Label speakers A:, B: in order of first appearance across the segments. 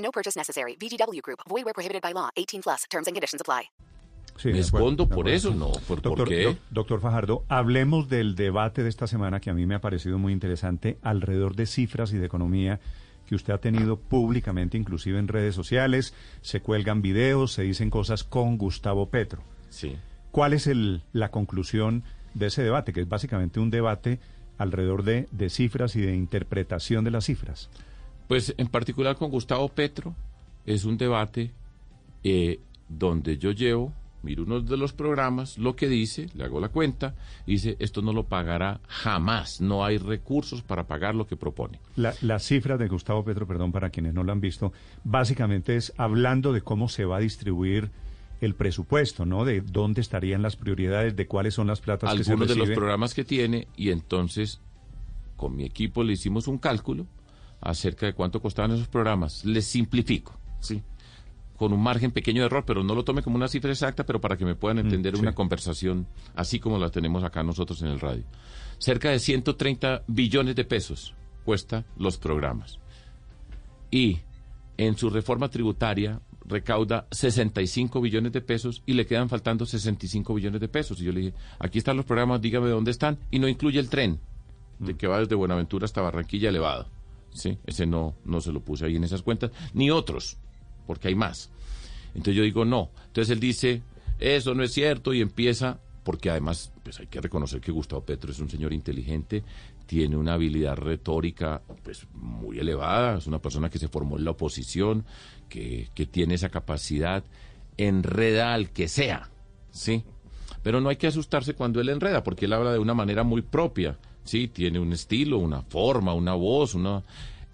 A: No purchase necessary. VGW Group. Void where prohibited by law. 18 plus. Terms and conditions apply.
B: Sí,
C: Me escondo por eso, no. ¿Por, por
B: Doctor,
C: qué?
B: doc- doctor Fajardo, hablemos del debate de esta semana que a mí me ha parecido muy interesante alrededor de cifras y de economía que usted ha tenido públicamente, inclusive en redes sociales. Se cuelgan videos, se dicen cosas con Gustavo Petro.
C: Sí.
B: ¿Cuál es el- la conclusión de ese debate? Que es básicamente un debate alrededor de, de cifras y de interpretación de las cifras.
C: Pues en particular con Gustavo Petro es un debate eh, donde yo llevo, miro uno de los programas, lo que dice, le hago la cuenta, y dice, esto no lo pagará jamás, no hay recursos para pagar lo que propone.
B: La, las cifras de Gustavo Petro, perdón, para quienes no lo han visto, básicamente es hablando de cómo se va a distribuir el presupuesto, ¿no? De dónde estarían las prioridades, de cuáles son las platas que se
C: Algunos de los
B: reciben.
C: programas que tiene, y entonces con mi equipo le hicimos un cálculo acerca de cuánto costaban esos programas. Les simplifico, ¿sí? Con un margen pequeño de error, pero no lo tome como una cifra exacta, pero para que me puedan entender
B: Mm, sí.
C: una conversación así como la tenemos acá nosotros en el radio. Cerca de 130 billones de pesos cuesta los programas. Y en su reforma tributaria recauda 65 billones de pesos y le quedan faltando 65 billones de pesos. Y yo le dije, aquí están los programas, dígame dónde están. Y no incluye el tren, de que va desde Buenaventura hasta Barranquilla elevado. ¿Sí? Ese no, no se lo puse ahí en esas cuentas, ni otros, porque hay más. Entonces yo digo, no. Entonces él dice, eso no es cierto y empieza, porque además, pues hay que reconocer que Gustavo Petro es un señor inteligente, tiene una habilidad retórica pues muy elevada, es una persona que se formó en la oposición, que, que tiene esa capacidad, enreda al que sea, ¿sí? Pero no hay que asustarse cuando él enreda, porque él habla de una manera muy propia, ¿sí? Tiene un estilo, una forma, una voz, una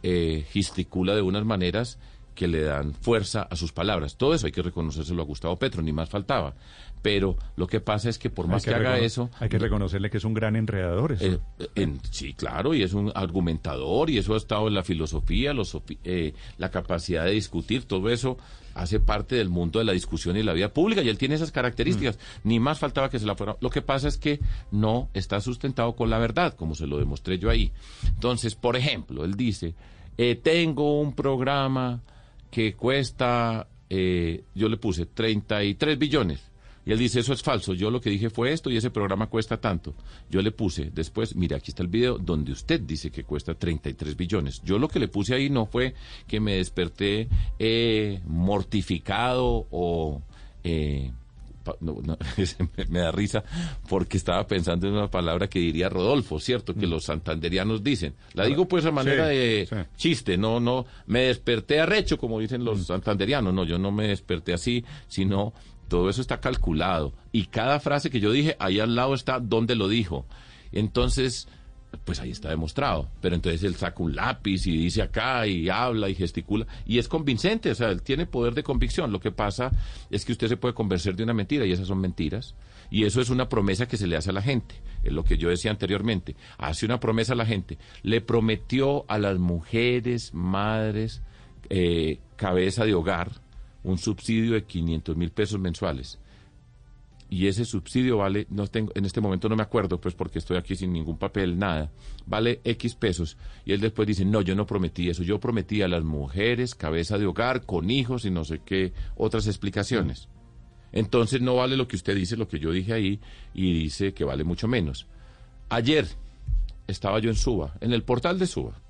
C: eh, gesticula de unas maneras que le dan fuerza a sus palabras. Todo eso hay que reconocérselo a Gustavo Petro, ni más faltaba. Pero lo que pasa es que por más
B: Hay
C: que, haga eso...
B: Hay que reconocerle que es un gran enredador. eso.
C: Eh, en- sí, claro, y es un argumentador, y eso ha estado en la filosofía, los eh, la capacidad de discutir, todo eso hace parte del mundo de la discusión y la vida pública, y él tiene esas características. Ni más faltaba que se la fuera. Lo que pasa es que no está sustentado con la verdad, como se lo demostré yo ahí. Entonces, por ejemplo, él dice, eh, tengo un programa que cuesta, eh, yo le puse 33 billones. Y él dice, eso es falso, yo lo que dije fue esto y ese programa cuesta tanto. Yo le puse después, mire, aquí está el video donde usted dice que cuesta 33 billones. Yo lo que le puse ahí no fue que me desperté eh, mortificado o... eh, no, no, me, da risa porque estaba pensando en una palabra que diría Rodolfo, ¿cierto? Que los santanderianos dicen. La digo pues a manera
B: Mm. Sí,
C: de
B: sí.
C: chiste, no, no, me desperté arrecho, como dicen los
B: Mm.
C: santanderianos. No, yo no me desperté así, sino todo eso está calculado. Y cada frase que yo dije, ahí al lado está dónde lo dijo. Entonces, pues ahí está demostrado. Pero entonces él saca un lápiz y dice acá y habla y gesticula. Y es convincente, o sea, él tiene poder de convicción. Lo que pasa es que usted se puede convencer de una mentira y esas son mentiras. Y eso es una promesa que se le hace a la gente. Es lo que yo decía anteriormente. Hace una promesa a la gente. Le prometió a las mujeres, madres, eh, cabeza de hogar, un subsidio de 500 mil pesos mensuales. Y ese subsidio vale, no tengo, en este momento no me acuerdo, pues porque estoy aquí sin ningún papel, nada. Vale X pesos. Y él después dice, no, yo no prometí eso. Yo prometí a las mujeres, cabeza de hogar, con hijos y no sé qué otras explicaciones. Entonces no vale lo que usted dice, lo que yo dije ahí, y dice que vale mucho menos. Ayer estaba yo en Suba, en el portal de Suba,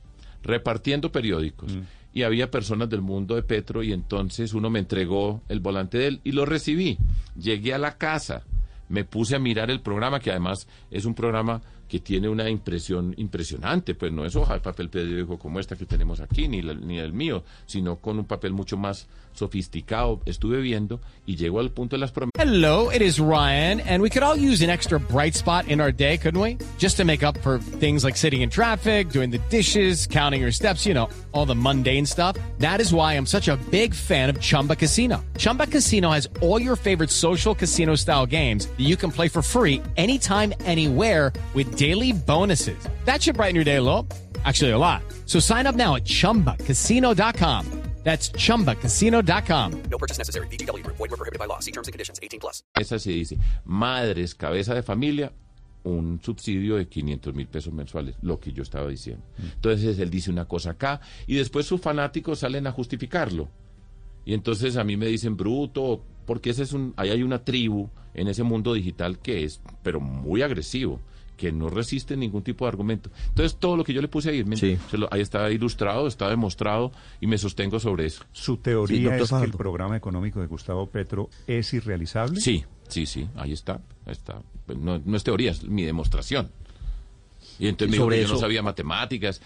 C: repartiendo periódicos. Y había personas del mundo de Petro y entonces uno me entregó el volante de él y lo recibí. Llegué a la casa, me puse a mirar el programa, que además es un programa que tiene una impresión impresionante, pues no es hoja de papel periódico como esta que tenemos aquí, ni, ni el mío, sino con un papel mucho más sofisticado. Estuve viendo y llego al punto de las promesas.
D: Hello, it is Ryan, and we could all use an extra bright spot in our day, couldn't we? Just to make up for things like sitting in traffic, doing the dishes, counting your steps, you know, all the mundane stuff. That is why I'm such a big fan of Chumba Casino. Chumba Casino has all your favorite social casino style games that you can play for free anytime, anywhere with daily bonuses. That should brighten your day a little. Actually, a lot. So sign up now at chumbacasino.com. That's chumbacasino.com.
E: No purchase necessary. VGW Group. Void were prohibited by law. See terms and conditions. 18 plus.
C: Esa se dice, madres, cabeza de familia, un subsidio de 500 mil pesos mensuales, lo que yo estaba diciendo. Entonces él dice una cosa acá y después sus fanáticos salen a justificarlo. Y entonces a mí me dicen bruto, porque ese es un, ahí hay una tribu en ese mundo digital que es, pero muy agresivo, que no resiste ningún tipo de argumento. Entonces todo lo que yo le puse ahí,
F: Sí.
C: se lo- ahí está ilustrado, está demostrado y me sostengo sobre eso.
B: ¿Su
F: Sí,
B: teoría
F: doctor
B: es que el programa económico de Gustavo Petro es irrealizable?
C: Sí, sí, sí, ahí está, ahí está. Pues No, no es teoría, es mi demostración. Y entonces me dijo que yo no sabía matemáticas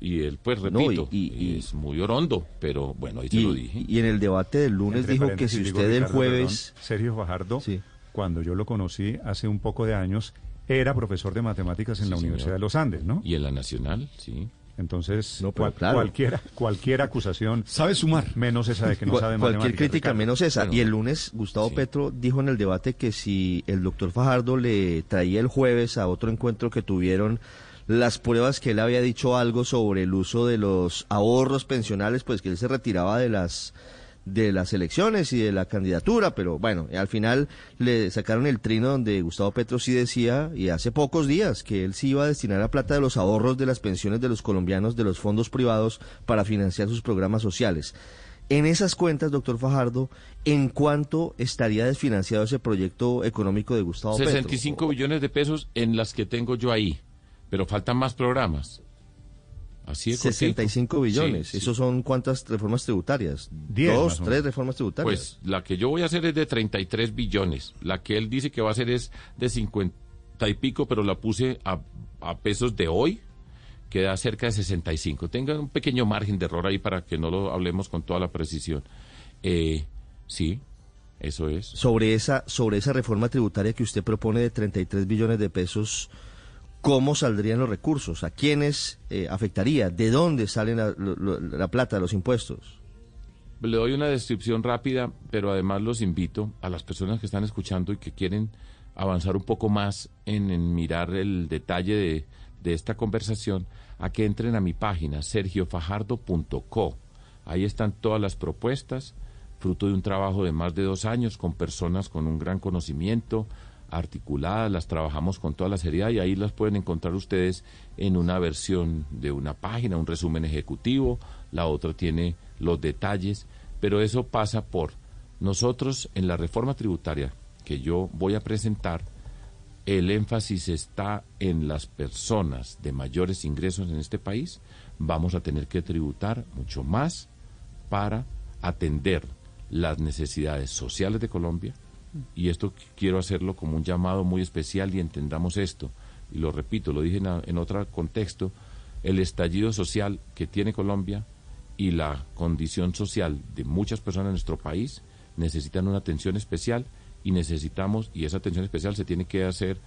C: y él, pues
F: No, y-
C: repito,
F: y- y-
C: es muy orondo, pero bueno, ahí se lo dije.
F: Y, y en el debate del lunes
B: Entre
F: dijo que si usted el jueves...
B: perdón, Sergio Fajardo,
F: Sí.
B: cuando yo lo conocí hace un poco de años, era profesor de matemáticas en
C: Sí,
B: la
C: señor.
B: Universidad de los Andes, ¿no?
C: Y en la nacional, sí.
B: Entonces,
F: No, pero
B: cual-
F: claro.
B: cualquiera, cualquier acusación,
G: Sabe sumar.
B: menos esa de que no
F: Cual-
B: sabe
F: cualquier crítica
B: Ricardo.
F: menos esa.
C: Bueno,
F: y el lunes Gustavo
C: sí.
F: Petro dijo en el debate que si el doctor Fajardo le traía el jueves a otro encuentro que tuvieron las pruebas que él había dicho algo sobre el uso de los ahorros pensionales, pues que él se retiraba de las de las elecciones y de la candidatura, pero bueno, al final le sacaron el trino donde Gustavo Petro sí decía, y hace pocos días, que él sí iba a destinar la plata de los ahorros de las pensiones de los colombianos de los fondos privados para financiar sus programas sociales. En esas cuentas, doctor Fajardo, ¿en cuánto estaría desfinanciado ese proyecto económico de Gustavo Petro?
C: 65 billones de pesos en las que tengo yo ahí, pero faltan más programas. Así cortico.
F: 65 billones.
C: Sí, sí.
F: ¿Esos son cuántas reformas tributarias?
B: Diez,
F: Dos, tres reformas tributarias.
C: Pues la que yo voy a hacer es de 33 billones. La que él dice que va a hacer es de 50 y pico, pero la puse a, a pesos de hoy, que da cerca de 65. Tenga un pequeño margen de error ahí para que no lo hablemos con toda la precisión. Eh, sí, eso es.
F: sobre esa sobre esa reforma tributaria que usted propone de 33 billones de pesos, ¿cómo saldrían los recursos? ¿A quiénes eh, afectaría? ¿De dónde salen la, plata, los impuestos?
C: Le doy una descripción rápida, pero además los invito a las personas que están escuchando y que quieren avanzar un poco más en, en mirar el detalle de, de esta conversación, a que entren a mi página sergiofajardo.co. Ahí están todas las propuestas, fruto de un trabajo de más de dos años con personas con un gran conocimiento, articuladas, las trabajamos con toda la seriedad y ahí las pueden encontrar ustedes en una versión de una página, un resumen ejecutivo, la otra tiene los detalles, pero eso pasa por nosotros en la reforma tributaria que yo voy a presentar, el énfasis está en las personas de mayores ingresos en este país, vamos a tener que tributar mucho más para atender las necesidades sociales de Colombia, y esto qu- quiero hacerlo como un llamado muy especial y entendamos esto, y lo repito, lo dije en otro contexto, el estallido social que tiene Colombia y la condición social de muchas personas en nuestro país necesitan una atención especial y necesitamos, y esa atención especial se tiene que hacer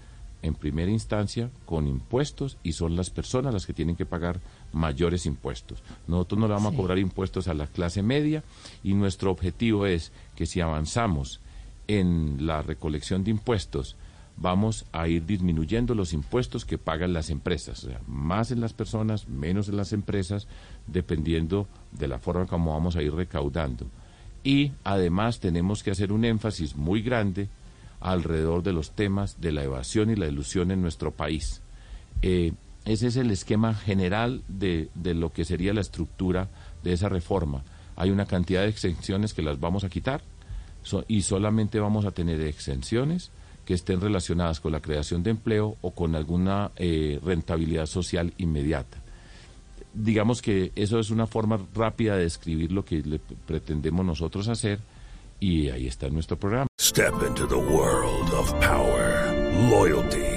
C: en primera instancia con impuestos y son las personas las que tienen que pagar mayores impuestos. Nosotros no le vamos a cobrar impuestos a la clase media y nuestro objetivo es que si avanzamos en la recolección de impuestos, vamos a ir disminuyendo los impuestos que pagan las empresas, o sea, más en las personas, menos en las empresas, dependiendo de la forma como vamos a ir recaudando. Y además tenemos que hacer un énfasis muy grande alrededor de los temas de la evasión y la ilusión en nuestro país. Eh, ese es el esquema general de, de lo que sería la estructura de esa reforma. Hay una cantidad de exenciones que las vamos a quitar y solamente vamos a tener exenciones que estén relacionadas con la creación de empleo o con alguna eh, rentabilidad social inmediata. Digamos que eso es una forma rápida de describir lo que le pretendemos nosotros hacer y ahí está nuestro programa.
H: Step into the world of power, loyalty,